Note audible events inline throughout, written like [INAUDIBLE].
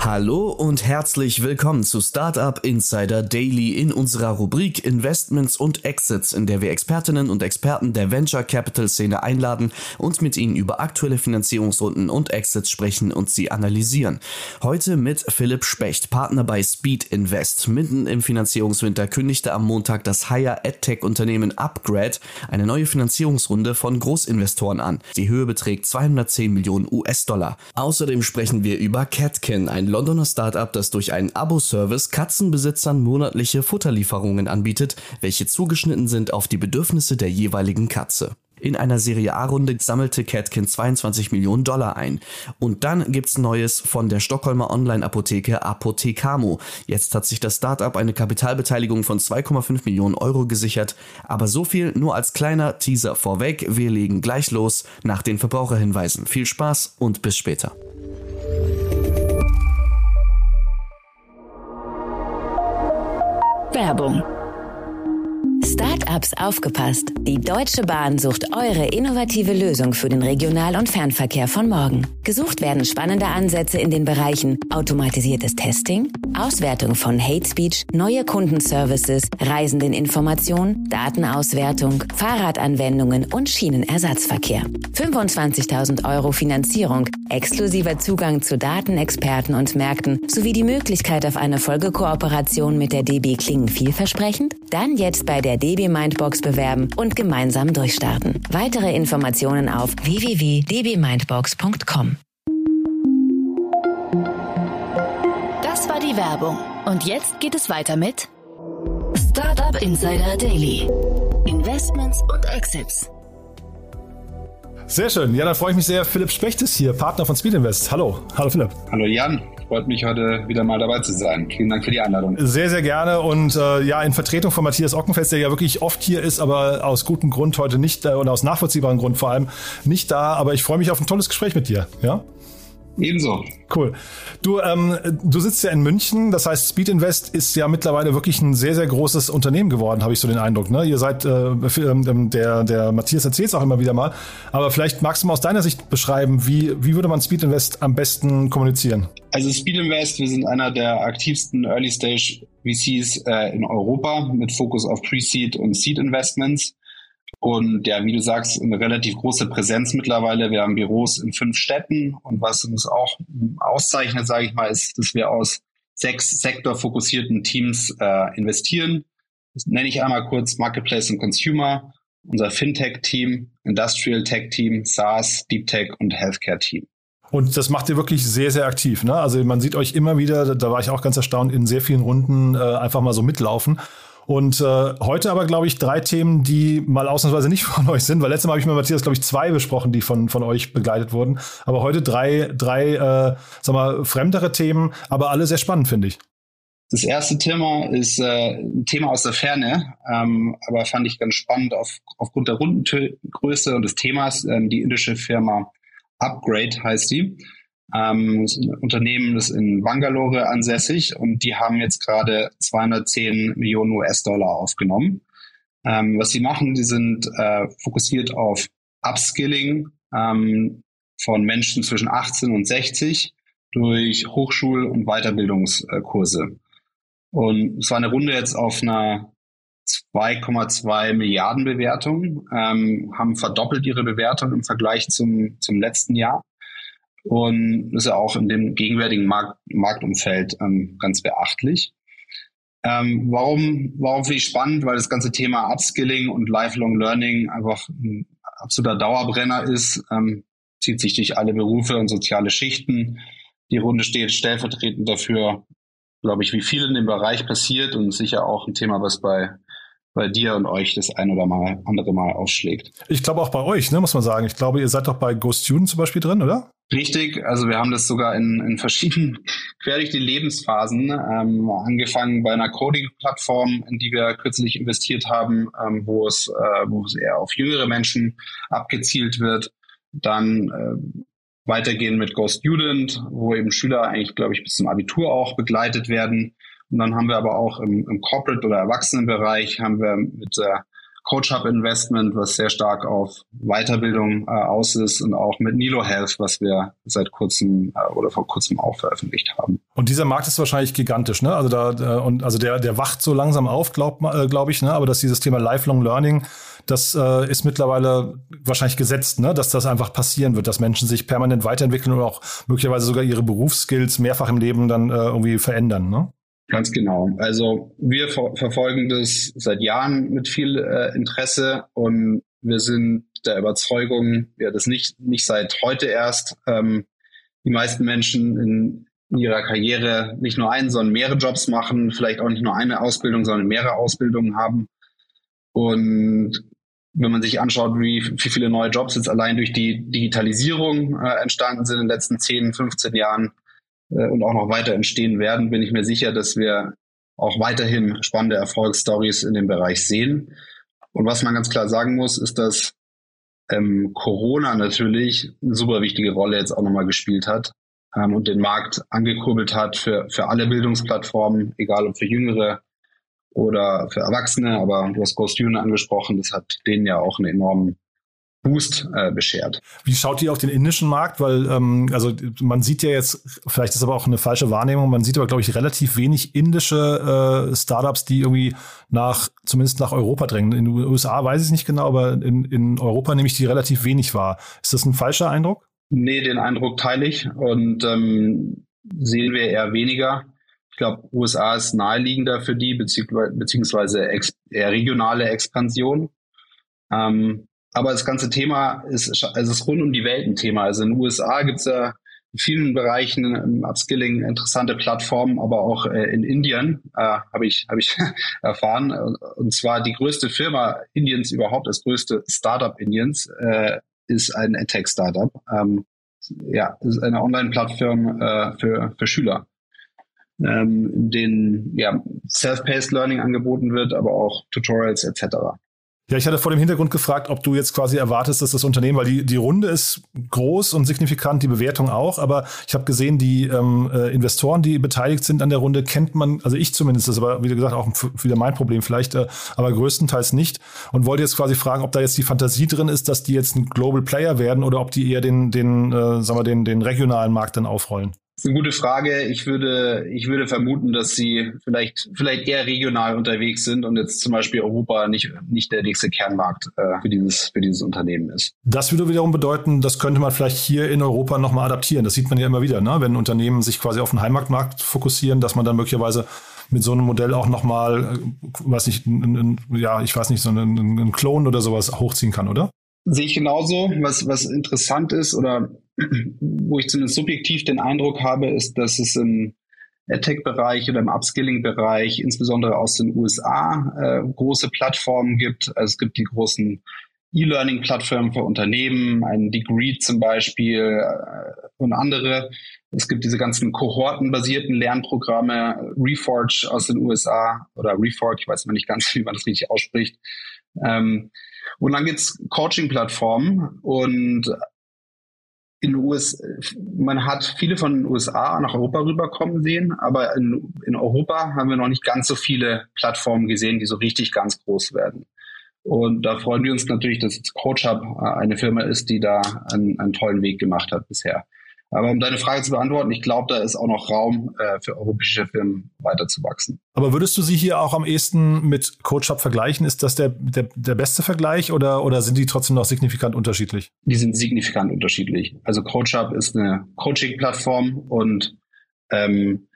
Hallo und herzlich willkommen zu Startup Insider Daily in unserer Rubrik Investments und Exits, in der wir Expertinnen und Experten der Venture Capital Szene einladen und mit ihnen über aktuelle Finanzierungsrunden und Exits sprechen und sie analysieren. Heute mit Philipp Specht, Partner bei Speed Invest. Mitten im Finanzierungswinter kündigte am Montag das Higher EdTech Unternehmen Upgrade eine neue Finanzierungsrunde von Großinvestoren an. Die Höhe beträgt 210 Millionen US-Dollar. Außerdem sprechen wir über Catkin, ein Londoner Startup, das durch einen Abo-Service Katzenbesitzern monatliche Futterlieferungen anbietet, welche zugeschnitten sind auf die Bedürfnisse der jeweiligen Katze. In einer Serie A-Runde sammelte Catkin 22 Millionen Dollar ein. Und dann gibt's Neues von der Stockholmer Online-Apotheke Apothekamo. Jetzt hat sich das Startup eine Kapitalbeteiligung von 2,5 Millionen Euro gesichert. Aber so viel nur als kleiner Teaser vorweg. Wir legen gleich los nach den Verbraucherhinweisen. Viel Spaß und bis später. Werbung. Startups aufgepasst. Die Deutsche Bahn sucht eure innovative Lösung für den Regional- und Fernverkehr von morgen. Gesucht werden spannende Ansätze in den Bereichen automatisiertes Testing, Auswertung von Hate Speech, neue Kundenservices, Reisendeninformation, Datenauswertung, Fahrradanwendungen und Schienenersatzverkehr. 25.000 Euro Finanzierung, exklusiver Zugang zu Datenexperten und Märkten sowie die Möglichkeit auf eine Folgekooperation mit der DB klingen vielversprechend? Dann jetzt bei der DB Mindbox bewerben und gemeinsam durchstarten. Weitere Informationen auf www.dbmindbox.com. Das war die Werbung. Und jetzt geht es weiter mit Startup Insider Daily. Investments und Exits. Sehr schön. Ja, dann freue ich mich sehr. Philipp Specht ist hier, Partner von Speed Invest. Hallo. Hallo Philipp. Hallo Jan. Freut mich heute wieder mal dabei zu sein. Vielen Dank für die Einladung. Sehr, sehr gerne. Und äh, ja, in Vertretung von Matthias Ockenfest, der ja wirklich oft hier ist, aber aus gutem Grund heute nicht äh, und aus nachvollziehbarem Grund vor allem nicht da. Aber ich freue mich auf ein tolles Gespräch mit dir. Ja? Ebenso. Cool. Du, ähm, du sitzt ja in München, das heißt, Speed Invest ist ja mittlerweile wirklich ein sehr, sehr großes Unternehmen geworden, habe ich so den Eindruck. Ne? Ihr seid, äh, ähm, der, der Matthias erzählt es auch immer wieder mal, aber vielleicht magst du mal aus deiner Sicht beschreiben, wie, wie würde man Speed Invest am besten kommunizieren? Also Speed Invest, wir sind einer der aktivsten Early Stage VCs äh, in Europa mit Fokus auf Pre-Seed und Seed Investments. Und ja, wie du sagst, eine relativ große Präsenz mittlerweile. Wir haben Büros in fünf Städten und was uns auch auszeichnet, sage ich mal, ist, dass wir aus sechs sektorfokussierten Teams äh, investieren. Das nenne ich einmal kurz Marketplace und Consumer, unser Fintech-Team, Industrial Tech-Team, SaaS, Deep Tech und Healthcare-Team. Und das macht ihr wirklich sehr, sehr aktiv. Ne? Also man sieht euch immer wieder, da war ich auch ganz erstaunt, in sehr vielen Runden äh, einfach mal so mitlaufen. Und äh, heute aber, glaube ich, drei Themen, die mal ausnahmsweise nicht [LAUGHS] von euch sind, weil letztes Mal habe ich mit Matthias, glaube ich, zwei besprochen, die von, von euch begleitet wurden. Aber heute drei, drei äh, sag mal, fremdere Themen, aber alle sehr spannend, finde ich. Das erste Thema ist äh, ein Thema aus der Ferne, ähm, aber fand ich ganz spannend auf, aufgrund der Rundengröße und des Themas. Ähm, die indische Firma Upgrade heißt die. Ähm, Unternehmen ist in Bangalore ansässig und die haben jetzt gerade 210 Millionen US-Dollar aufgenommen. Ähm, was sie machen, die sind äh, fokussiert auf Upskilling ähm, von Menschen zwischen 18 und 60 durch Hochschul- und Weiterbildungskurse. Und es war eine Runde jetzt auf einer 2,2 Milliarden Bewertung, ähm, haben verdoppelt ihre Bewertung im Vergleich zum, zum letzten Jahr und ist ja auch in dem gegenwärtigen Markt, Marktumfeld ähm, ganz beachtlich. Ähm, warum, warum finde ich spannend? Weil das ganze Thema Upskilling und Lifelong Learning einfach ein absoluter Dauerbrenner ist, ähm, zieht sich durch alle Berufe und soziale Schichten. Die Runde steht stellvertretend dafür, glaube ich, wie viel in dem Bereich passiert und sicher auch ein Thema, was bei bei dir und euch das ein oder mal andere Mal aufschlägt. Ich glaube auch bei euch, ne, muss man sagen. Ich glaube, ihr seid doch bei Go Student zum Beispiel drin, oder? Richtig, also wir haben das sogar in, in verschiedenen, [LAUGHS] quer durch die Lebensphasen, ähm, angefangen bei einer Coding-Plattform, in die wir kürzlich investiert haben, ähm, wo, es, äh, wo es eher auf jüngere Menschen abgezielt wird. Dann äh, weitergehen mit Go Student, wo eben Schüler eigentlich, glaube ich, bis zum Abitur auch begleitet werden. Und dann haben wir aber auch im, im Corporate- oder Erwachsenenbereich haben wir mit der Coach Hub Investment, was sehr stark auf Weiterbildung äh, aus ist und auch mit Nilo Health, was wir seit kurzem äh, oder vor kurzem auch veröffentlicht haben. Und dieser Markt ist wahrscheinlich gigantisch, ne? Also da äh, und also der der wacht so langsam auf, glaube äh, glaub ich, ne? Aber dass dieses Thema Lifelong Learning, das äh, ist mittlerweile wahrscheinlich gesetzt, ne? Dass das einfach passieren wird, dass Menschen sich permanent weiterentwickeln und auch möglicherweise sogar ihre Berufsskills mehrfach im Leben dann äh, irgendwie verändern, ne? Ganz genau. Also wir ver verfolgen das seit Jahren mit viel äh, Interesse und wir sind der Überzeugung, ja, das nicht, nicht seit heute erst, ähm, die meisten Menschen in, ihrer Karriere nicht nur einen, sondern mehrere Jobs machen, vielleicht auch nicht nur eine Ausbildung, sondern mehrere Ausbildungen haben. Und wenn man sich anschaut, wie, wie viele neue Jobs jetzt allein durch die Digitalisierung äh, entstanden sind in den letzten 10, 15 Jahren, und auch noch weiter entstehen werden, bin ich mir sicher, dass wir auch weiterhin spannende Erfolgsstories in dem Bereich sehen. Und was man ganz klar sagen muss, ist, dass ähm, Corona natürlich eine super wichtige Rolle jetzt auch nochmal gespielt hat ähm, und den Markt angekurbelt hat für, für alle Bildungsplattformen, egal ob für Jüngere oder für Erwachsene. Aber du hast Ghost Junior angesprochen, das hat denen ja auch einen enormen Boost äh, beschert. Wie schaut ihr auf den indischen Markt? Weil, ähm, also man sieht ja jetzt, vielleicht ist aber auch eine falsche Wahrnehmung, man sieht aber, glaube ich, relativ wenig indische äh, Startups, die irgendwie nach, zumindest nach Europa drängen. In den USA weiß ich es nicht genau, aber in, in Europa nehme ich die relativ wenig wahr. Ist das ein falscher Eindruck? Nee, den Eindruck teile ich und ähm, sehen wir eher weniger. Ich glaube, USA ist naheliegender für die, beziehungsweise, beziehungsweise eher regionale Expansion. Ähm, aber das ganze Thema ist, also ist rund um die Welt ein Thema. Also in den USA gibt es ja in vielen Bereichen im Upskilling interessante Plattformen, aber auch äh, in Indien äh, habe ich, hab ich [LAUGHS] erfahren. Und zwar die größte Firma Indiens überhaupt, das größte Startup Indiens, äh, ist ein EdTech-Startup. Ähm, ja, ist eine Online-Plattform äh, für, für Schüler, ähm, in denen ja, Self-Paced Learning angeboten wird, aber auch Tutorials etc. Ja, ich hatte vor dem Hintergrund gefragt, ob du jetzt quasi erwartest, dass das Unternehmen, weil die, die Runde ist groß und signifikant, die Bewertung auch, aber ich habe gesehen, die ähm, äh, Investoren, die beteiligt sind an der Runde, kennt man, also ich zumindest, das ist aber wie gesagt auch wieder mein Problem vielleicht, äh, aber größtenteils nicht und wollte jetzt quasi fragen, ob da jetzt die Fantasie drin ist, dass die jetzt ein Global Player werden oder ob die eher den, den, äh, sagen wir, den, den regionalen Markt dann aufrollen. Das ist eine gute Frage. Ich würde, ich würde vermuten, dass sie vielleicht, vielleicht eher regional unterwegs sind und jetzt zum Beispiel Europa nicht, nicht der nächste Kernmarkt äh, für, dieses, für dieses Unternehmen ist. Das würde wiederum bedeuten, das könnte man vielleicht hier in Europa nochmal adaptieren. Das sieht man ja immer wieder, ne? wenn Unternehmen sich quasi auf den Heimatmarkt fokussieren, dass man dann möglicherweise mit so einem Modell auch nochmal, äh, weiß nicht, ein, ein, ja, ich weiß nicht, so einen, Klon oder sowas hochziehen kann, oder? Sehe ich genauso. Was, was interessant ist oder [CLEARS THROAT] wo ich zumindest subjektiv den Eindruck habe, ist, dass es im AdTech-Bereich oder im Upskilling-Bereich, insbesondere aus den USA, äh, große Plattformen gibt. Also es gibt die großen E-Learning-Plattformen für Unternehmen, ein Degree zum Beispiel äh, und andere. Es gibt diese ganzen kohortenbasierten Lernprogramme, Reforge aus den USA oder Reforge, ich weiß immer nicht ganz, [LAUGHS] wie man das richtig ausspricht. Ähm, und dann gibt's Coaching-Plattformen und in US, man hat viele von den USA nach Europa rüberkommen sehen, aber in, in Europa haben wir noch nicht ganz so viele Plattformen gesehen, die so richtig ganz groß werden. Und da freuen wir uns natürlich, dass jetzt CoachUp eine Firma ist, die da einen, einen tollen Weg gemacht hat bisher. Aber um deine Frage zu beantworten, ich glaube, da ist auch noch Raum äh, für europäische Firmen weiterzuwachsen. Aber würdest du sie hier auch am ehesten mit CoachUp vergleichen? Ist das der, der, der beste Vergleich oder, oder sind die trotzdem noch signifikant unterschiedlich? Die sind signifikant unterschiedlich. Also CoachUp ist eine Coaching-Plattform und ähm,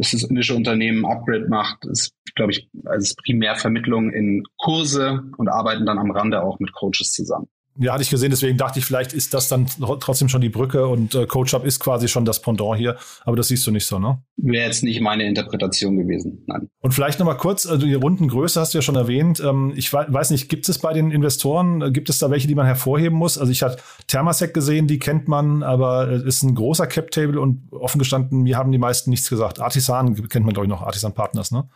es ist indische Unternehmen Upgrade macht, ist, glaube ich, als Primärvermittlung in Kurse und arbeiten dann am Rande auch mit Coaches zusammen. Ja, hatte ich gesehen, deswegen dachte ich, vielleicht ist das dann trotzdem schon die Brücke und äh, Coach Up ist quasi schon das Pendant hier, aber das siehst du nicht so, ne? Wäre jetzt nicht meine Interpretation gewesen, nein. Und vielleicht nochmal kurz, also die Rundengröße hast du ja schon erwähnt. Ähm, ich weiß nicht, gibt es bei den Investoren, äh, gibt es da welche, die man hervorheben muss? Also ich hatte Thermasec gesehen, die kennt man, aber es ist ein großer Cap-Table und offen gestanden, mir haben die meisten nichts gesagt. Artisan kennt man, glaube ich, noch, Artisan Partners, ne?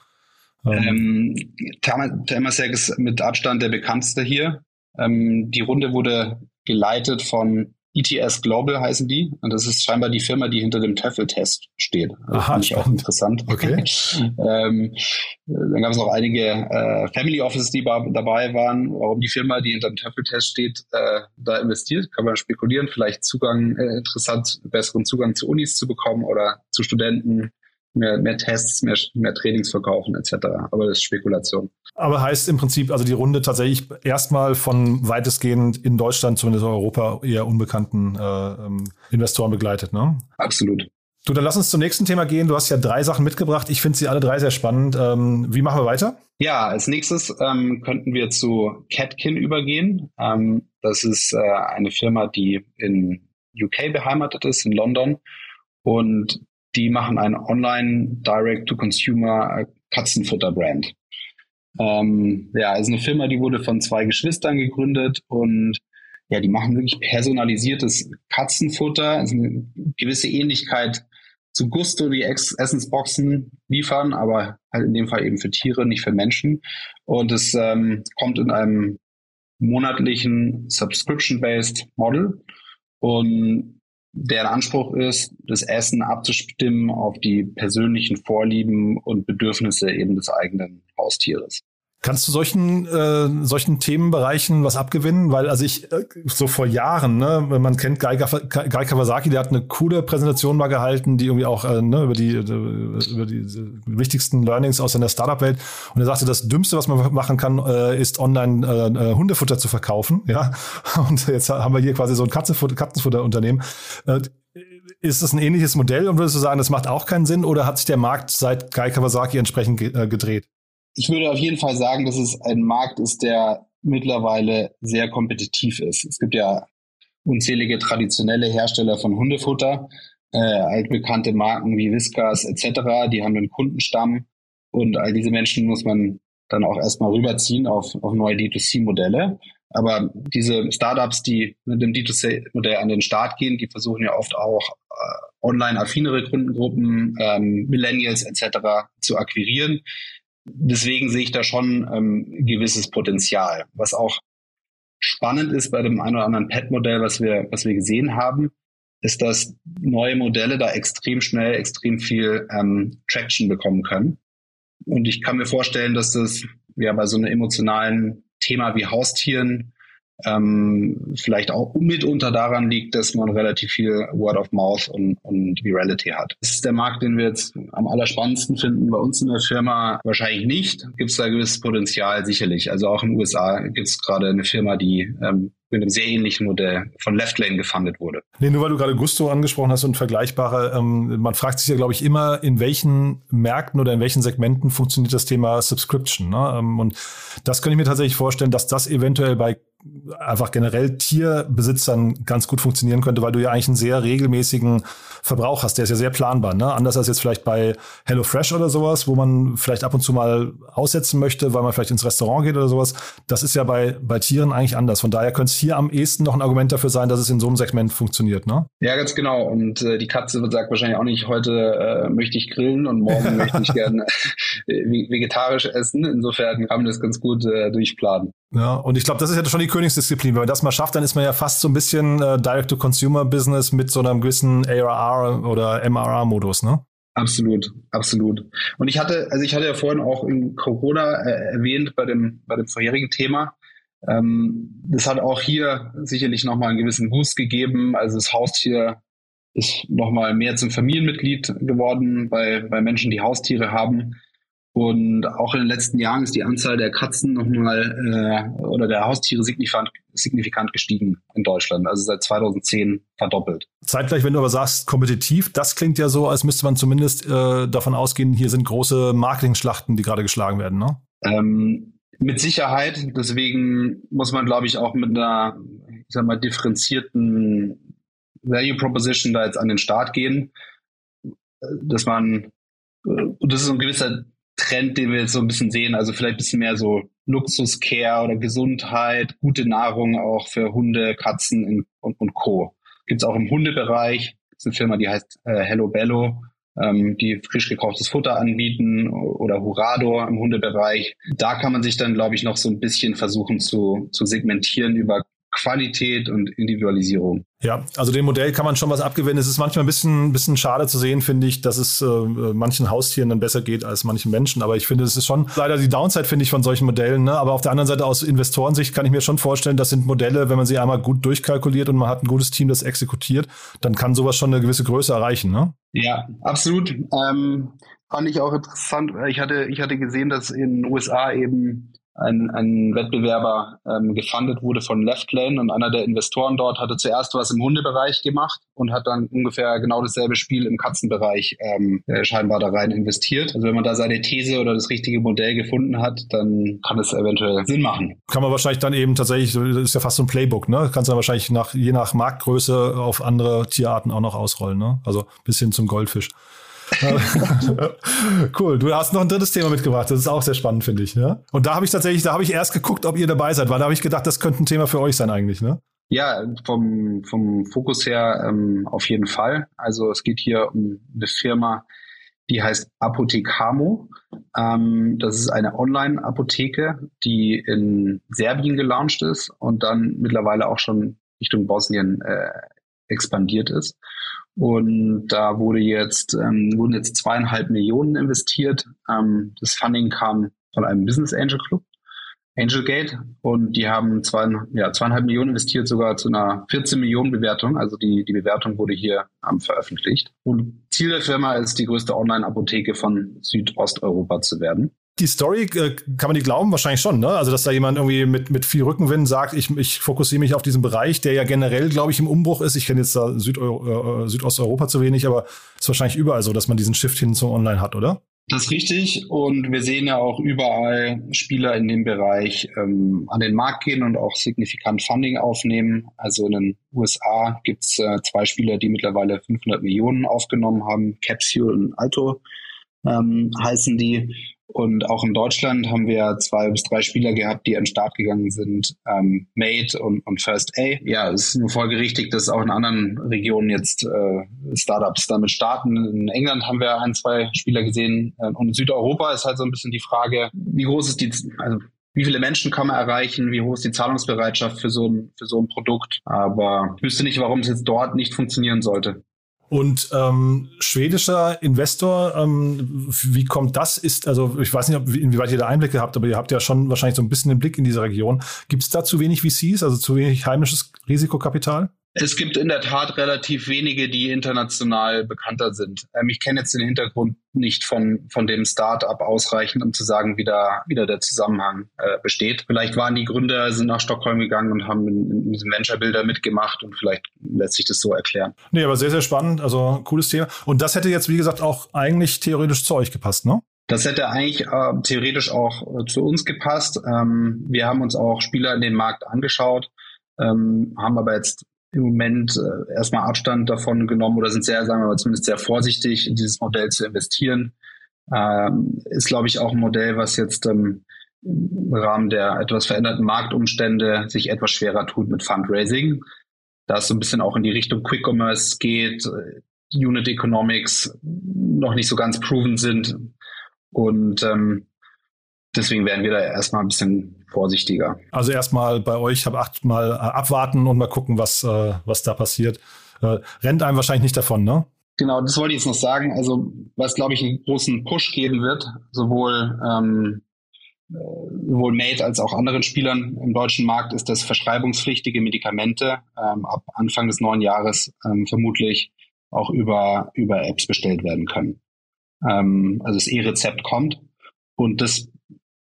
Ähm, Thermasec ist mit Abstand der bekannteste hier. Ähm, die Runde wurde geleitet von ETS Global heißen die. Und das ist scheinbar die Firma, die hinter dem TOEFL-Test steht. Das Aha, ich auch interessant. Okay. [LAUGHS] ähm, dann gab es auch einige äh, Family Offices, die dabei waren. Warum die Firma, die hinter dem TOEFL-Test steht, äh, da investiert, kann man spekulieren. Vielleicht Zugang, äh, interessant, besseren Zugang zu Unis zu bekommen oder zu Studenten, mehr, mehr Tests, mehr, mehr Trainings verkaufen etc. Aber das ist Spekulation. Aber heißt im Prinzip, also die Runde tatsächlich erstmal von weitestgehend in Deutschland, zumindest in Europa, eher unbekannten äh, ähm, Investoren begleitet, ne? Absolut. Du, dann lass uns zum nächsten Thema gehen. Du hast ja drei Sachen mitgebracht. Ich finde sie alle drei sehr spannend. Ähm, wie machen wir weiter? Ja, als nächstes ähm, könnten wir zu Catkin übergehen. Ähm, das ist äh, eine Firma, die in UK beheimatet ist, in London. Und die machen ein Online Direct-to-Consumer äh, Katzenfutter-Brand. Ähm, ja, ist eine Firma, die wurde von zwei Geschwistern gegründet und ja, die machen wirklich personalisiertes Katzenfutter, also eine gewisse Ähnlichkeit zu Gusto, die Ex Essensboxen liefern, aber halt in dem Fall eben für Tiere, nicht für Menschen. Und es ähm, kommt in einem monatlichen Subscription-based Model. Und deren Anspruch ist, das Essen abzustimmen auf die persönlichen Vorlieben und Bedürfnisse eben des eigenen Haustieres. Kannst du solchen, äh, solchen Themenbereichen was abgewinnen? Weil, also ich, äh, so vor Jahren, ne, man kennt Guy, Guy Kawasaki, der hat eine coole Präsentation mal gehalten, die irgendwie auch äh, ne, über, die, über die wichtigsten Learnings aus seiner Startup-Welt. Und er sagte, das Dümmste, was man machen kann, äh, ist online äh, äh Hundefutter zu verkaufen. Ja. [LAUGHS] Und jetzt haben wir hier quasi so ein Katzenfutter, Katzenfutterunternehmen. Äh, ist das ein ähnliches Modell und würdest du sagen, das macht auch keinen Sinn oder hat sich der Markt seit Guy Kawasaki entsprechend äh, gedreht? Ich würde auf jeden Fall sagen, dass es ein Markt ist, der mittlerweile sehr kompetitiv ist. Es gibt ja unzählige traditionelle Hersteller von Hundefutter, äh, altbekannte Marken wie Whiskas etc., die haben einen Kundenstamm und all diese Menschen muss man dann auch erstmal rüberziehen auf, auf neue D2C-Modelle. Aber diese Startups, die mit dem D2C-Modell an den Start gehen, die versuchen ja oft auch äh, online affinere Kundengruppen, ähm, Millennials etc. zu akquirieren deswegen sehe ich da schon ähm, gewisses Potenzial. Was auch spannend ist bei dem einen oder anderen Pet-Modell, was wir, was wir gesehen haben, ist, dass neue Modelle da extrem schnell, extrem viel ähm, Traction bekommen können. Und ich kann mir vorstellen, dass das ja bei so einem emotionalen Thema wie Haustieren ähm, vielleicht auch mitunter daran liegt, dass man relativ viel Word of Mouth und, und Virality hat. Das ist der Markt, den wir jetzt am allerspannendsten finden. Bei uns in der Firma wahrscheinlich nicht. Gibt es da gewisses Potenzial sicherlich. Also auch in den USA gibt es gerade eine Firma, die ähm, mit einem sehr ähnlichen Modell von Leftlane gefundet wurde. Nee, nur weil du gerade Gusto angesprochen hast und vergleichbare, ähm, man fragt sich ja, glaube ich, immer, in welchen Märkten oder in welchen Segmenten funktioniert das Thema Subscription. Ne? Ähm, und das könnte ich mir tatsächlich vorstellen, dass das eventuell bei einfach generell Tierbesitzern ganz gut funktionieren könnte, weil du ja eigentlich einen sehr regelmäßigen Verbrauch hast. Der ist ja sehr planbar, ne? Anders als jetzt vielleicht bei HelloFresh oder sowas, wo man vielleicht ab und zu mal aussetzen möchte, weil man vielleicht ins Restaurant geht oder sowas. Das ist ja bei, bei Tieren eigentlich anders. Von daher könnte es hier am ehesten noch ein Argument dafür sein, dass es in so einem Segment funktioniert, ne? Ja, ganz genau. Und äh, die Katze sagt wahrscheinlich auch nicht, heute äh, möchte ich grillen und morgen möchte ich [LAUGHS] gerne vegetarisch essen. Insofern kann man das ganz gut äh, durchplanen. Ja, und ich glaube, das ist ja schon die Königsdisziplin. Wenn man das mal schafft, dann ist man ja fast so ein bisschen äh, Direct-to-Consumer-Business mit so einem gewissen ARR oder MRR-Modus, ne? Absolut, absolut. Und ich hatte, also ich hatte ja vorhin auch in Corona äh, erwähnt bei dem, bei dem vorherigen Thema. Ähm, das hat auch hier sicherlich nochmal einen gewissen Boost gegeben. Also das Haustier ist nochmal mehr zum Familienmitglied geworden bei, bei Menschen, die Haustiere haben. Und auch in den letzten Jahren ist die Anzahl der Katzen nochmal äh, oder der Haustiere signifikant, signifikant gestiegen in Deutschland. Also seit 2010 verdoppelt. Zeitgleich, wenn du aber sagst, kompetitiv, das klingt ja so, als müsste man zumindest äh, davon ausgehen, hier sind große Marketing-Schlachten, die gerade geschlagen werden, ne? Ähm, mit Sicherheit. Deswegen muss man, glaube ich, auch mit einer sag mal, differenzierten Value Proposition da jetzt an den Start gehen. Dass man, und das ist ein gewisser Trend, den wir jetzt so ein bisschen sehen, also vielleicht ein bisschen mehr so Luxuscare oder Gesundheit, gute Nahrung auch für Hunde, Katzen und, und Co. Gibt es auch im Hundebereich. Ist eine Firma, die heißt äh, Hello Bello, ähm, die frisch gekauftes Futter anbieten oder Hurador im Hundebereich. Da kann man sich dann, glaube ich, noch so ein bisschen versuchen zu, zu segmentieren über Qualität und Individualisierung. Ja, also dem Modell kann man schon was abgewinnen. Es ist manchmal ein bisschen, bisschen schade zu sehen, finde ich, dass es äh, manchen Haustieren dann besser geht als manchen Menschen. Aber ich finde, es ist schon leider die Downside, finde ich, von solchen Modellen. Ne? Aber auf der anderen Seite aus Investorensicht kann ich mir schon vorstellen, das sind Modelle, wenn man sie einmal gut durchkalkuliert und man hat ein gutes Team, das exekutiert, dann kann sowas schon eine gewisse Größe erreichen. Ne? Ja, absolut. Ähm, fand ich auch interessant. Ich hatte, ich hatte gesehen, dass in den USA eben ein, ein Wettbewerber ähm, gefundet wurde von Leftlane und einer der Investoren dort hatte zuerst was im Hundebereich gemacht und hat dann ungefähr genau dasselbe Spiel im Katzenbereich ähm, äh, scheinbar da rein investiert. Also wenn man da seine These oder das richtige Modell gefunden hat, dann kann es eventuell Sinn machen. Kann man wahrscheinlich dann eben tatsächlich, das ist ja fast so ein Playbook, ne? Kannst dann wahrscheinlich nach, je nach Marktgröße auf andere Tierarten auch noch ausrollen, ne? Also bis hin zum Goldfisch. [LAUGHS] cool. Du hast noch ein drittes Thema mitgebracht. Das ist auch sehr spannend, finde ich. Ne? Und da habe ich tatsächlich, da habe ich erst geguckt, ob ihr dabei seid, weil da habe ich gedacht, das könnte ein Thema für euch sein eigentlich. Ne? Ja, vom, vom Fokus her ähm, auf jeden Fall. Also es geht hier um eine Firma, die heißt Apothekamo. Ähm, das ist eine Online-Apotheke, die in Serbien gelauncht ist und dann mittlerweile auch schon Richtung Bosnien äh, expandiert ist. Und da wurde jetzt, ähm, wurden jetzt zweieinhalb Millionen investiert. Ähm, das Funding kam von einem Business Angel Club, Angelgate, und die haben zwei, ja, zweieinhalb Millionen investiert, sogar zu einer 14 Millionen Bewertung. Also die, die Bewertung wurde hier ähm, veröffentlicht. Und Ziel der Firma ist, die größte Online-Apotheke von Südosteuropa zu werden die Story, äh, kann man die glauben? Wahrscheinlich schon, ne? Also, dass da jemand irgendwie mit, mit viel Rückenwind sagt, ich, ich fokussiere mich auf diesen Bereich, der ja generell, glaube ich, im Umbruch ist. Ich kenne jetzt da Südeu äh, Südosteuropa zu wenig, aber ist wahrscheinlich überall so, dass man diesen Shift hin zum Online hat, oder? Das ist richtig. Und wir sehen ja auch überall Spieler in dem Bereich ähm, an den Markt gehen und auch signifikant Funding aufnehmen. Also in den USA gibt es äh, zwei Spieler, die mittlerweile 500 Millionen aufgenommen haben. Capsule und Alto ähm, heißen die. Und auch in Deutschland haben wir zwei bis drei Spieler gehabt, die an den Start gegangen sind, ähm, Mate und, und First A. Ja, es ist nur folgerichtig, dass auch in anderen Regionen jetzt äh, Startups damit starten. In England haben wir ein, zwei Spieler gesehen äh, und in Südeuropa ist halt so ein bisschen die Frage, wie groß ist die, also wie viele Menschen kann man erreichen, wie hoch ist die Zahlungsbereitschaft für so ein, für so ein Produkt. Aber ich wüsste nicht, warum es jetzt dort nicht funktionieren sollte. Und ähm, schwedischer Investor, ähm, wie kommt das? Ist also ich weiß nicht, ob, inwieweit ihr da Einblicke habt, aber ihr habt ja schon wahrscheinlich so ein bisschen den Blick in diese Region. Gibt es da zu wenig VCs, also zu wenig heimisches Risikokapital? Es gibt in der Tat relativ wenige, die international bekannter sind. Ähm, ich kenne jetzt den Hintergrund nicht von, von dem Start-up ausreichend, um zu sagen, wie da wieder der Zusammenhang äh, besteht. Vielleicht waren die Gründer, sind nach Stockholm gegangen und haben in, in diesem Venture-Builder mitgemacht und vielleicht lässt sich das so erklären. Nee, aber sehr, sehr spannend. Also cooles Thema. Und das hätte jetzt, wie gesagt, auch eigentlich theoretisch zu euch gepasst, ne? Das hätte eigentlich äh, theoretisch auch äh, zu uns gepasst. Ähm, wir haben uns auch Spieler in den Markt angeschaut, ähm, haben aber jetzt im Moment äh, erstmal Abstand davon genommen oder sind sehr, sagen wir mal, zumindest sehr vorsichtig, in dieses Modell zu investieren. Ähm, ist, glaube ich, auch ein Modell, was jetzt ähm, im Rahmen der etwas veränderten Marktumstände sich etwas schwerer tut mit Fundraising. Da es so ein bisschen auch in die Richtung Quick Commerce geht, äh, Unit Economics noch nicht so ganz proven sind. Und ähm, deswegen werden wir da erstmal ein bisschen vorsichtiger. Also erstmal bei euch habe achtmal äh, abwarten und mal gucken, was, äh, was da passiert. Äh, rennt einem wahrscheinlich nicht davon, ne? Genau, das wollte ich jetzt noch sagen. Also was, glaube ich, einen großen Push geben wird, sowohl ähm, äh, sowohl Mate als auch anderen Spielern im deutschen Markt, ist, dass verschreibungspflichtige Medikamente ähm, ab Anfang des neuen Jahres ähm, vermutlich auch über, über Apps bestellt werden können. Ähm, also das E-Rezept kommt und das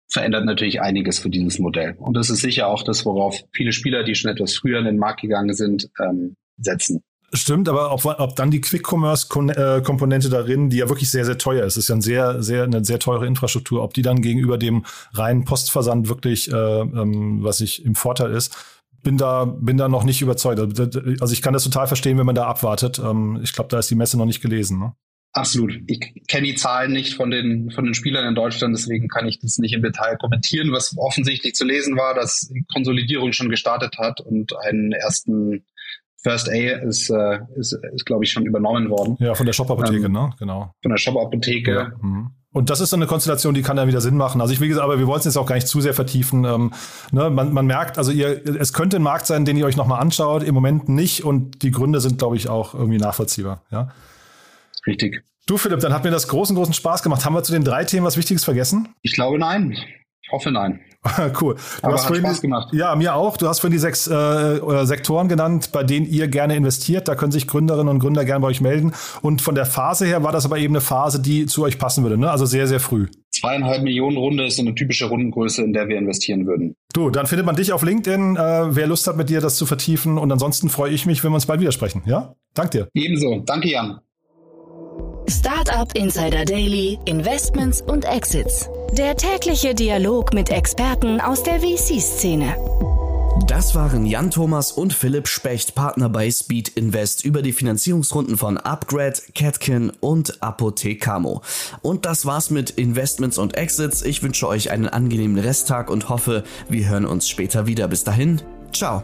verändert natürlich einiges für dieses Modell. Und das ist sicher auch das, worauf viele Spieler, die schon etwas früher in den Markt gegangen sind, ähm, setzen. Stimmt, aber ob, ob dann die Quick-Commerce-Komponente darin, die ja wirklich sehr, sehr teuer ist, ist ja ein sehr, sehr, eine sehr teure Infrastruktur, ob die dann gegenüber dem reinen Postversand wirklich, äh, ähm, was ich im Vorteil ist, bin da, bin da noch nicht überzeugt. Also ich kann das total verstehen, wenn man da abwartet. Ähm, ich glaube, da ist die Messe noch nicht gelesen. Ne? Absolut. Ich kenne die Zahlen nicht von den, von den Spielern in Deutschland, deswegen kann ich das nicht im Detail kommentieren. Was offensichtlich zu lesen war, dass die Konsolidierung schon gestartet hat und einen ersten First A ist, äh, ist, ist glaube ich, schon übernommen worden. Ja, von der Shop-Apotheke, ähm, ne? Genau. Von der Shop-Apotheke. Ja. Mhm. Und das ist so eine Konstellation, die kann ja wieder Sinn machen. Also ich will gesagt, aber wir wollen es jetzt auch gar nicht zu sehr vertiefen. Ähm, ne, man, man merkt, also ihr, es könnte ein Markt sein, den ihr euch nochmal anschaut, im Moment nicht. Und die Gründe sind, glaube ich, auch irgendwie nachvollziehbar. Ja. Richtig. Du, Philipp, dann hat mir das großen, großen Spaß gemacht. Haben wir zu den drei Themen was Wichtiges vergessen? Ich glaube nein. Ich hoffe nein. [LAUGHS] cool. Du Aber hast hat Spaß gemacht. Ja, mir auch. Du hast vorhin die sechs äh, Sektoren genannt, bei denen ihr gerne investiert. Da können sich Gründerinnen und Gründer gerne bei euch melden. Und von der Phase her war das aber eben eine Phase, die zu euch passen würde. Ne? Also sehr, sehr früh. Zweieinhalb Millionen Runde ist so eine typische Rundengröße, in der wir investieren würden. Du, dann findet man dich auf LinkedIn, äh, wer Lust hat, mit dir das zu vertiefen. Und ansonsten freue ich mich, wenn wir uns bald widersprechen. Ja? Dank dir. Ebenso. Danke, Jan. Startup Insider Daily, Investments und Exits. Der tägliche Dialog mit Experten aus der VC-Szene. Das waren Jan Thomas und Philipp Specht, Partner bei Speed Invest, über die Finanzierungsrunden von Upgrade, Catkin und Apothecamo. Und das war's mit Investments und Exits. Ich wünsche euch einen angenehmen Resttag und hoffe, wir hören uns später wieder. Bis dahin, ciao.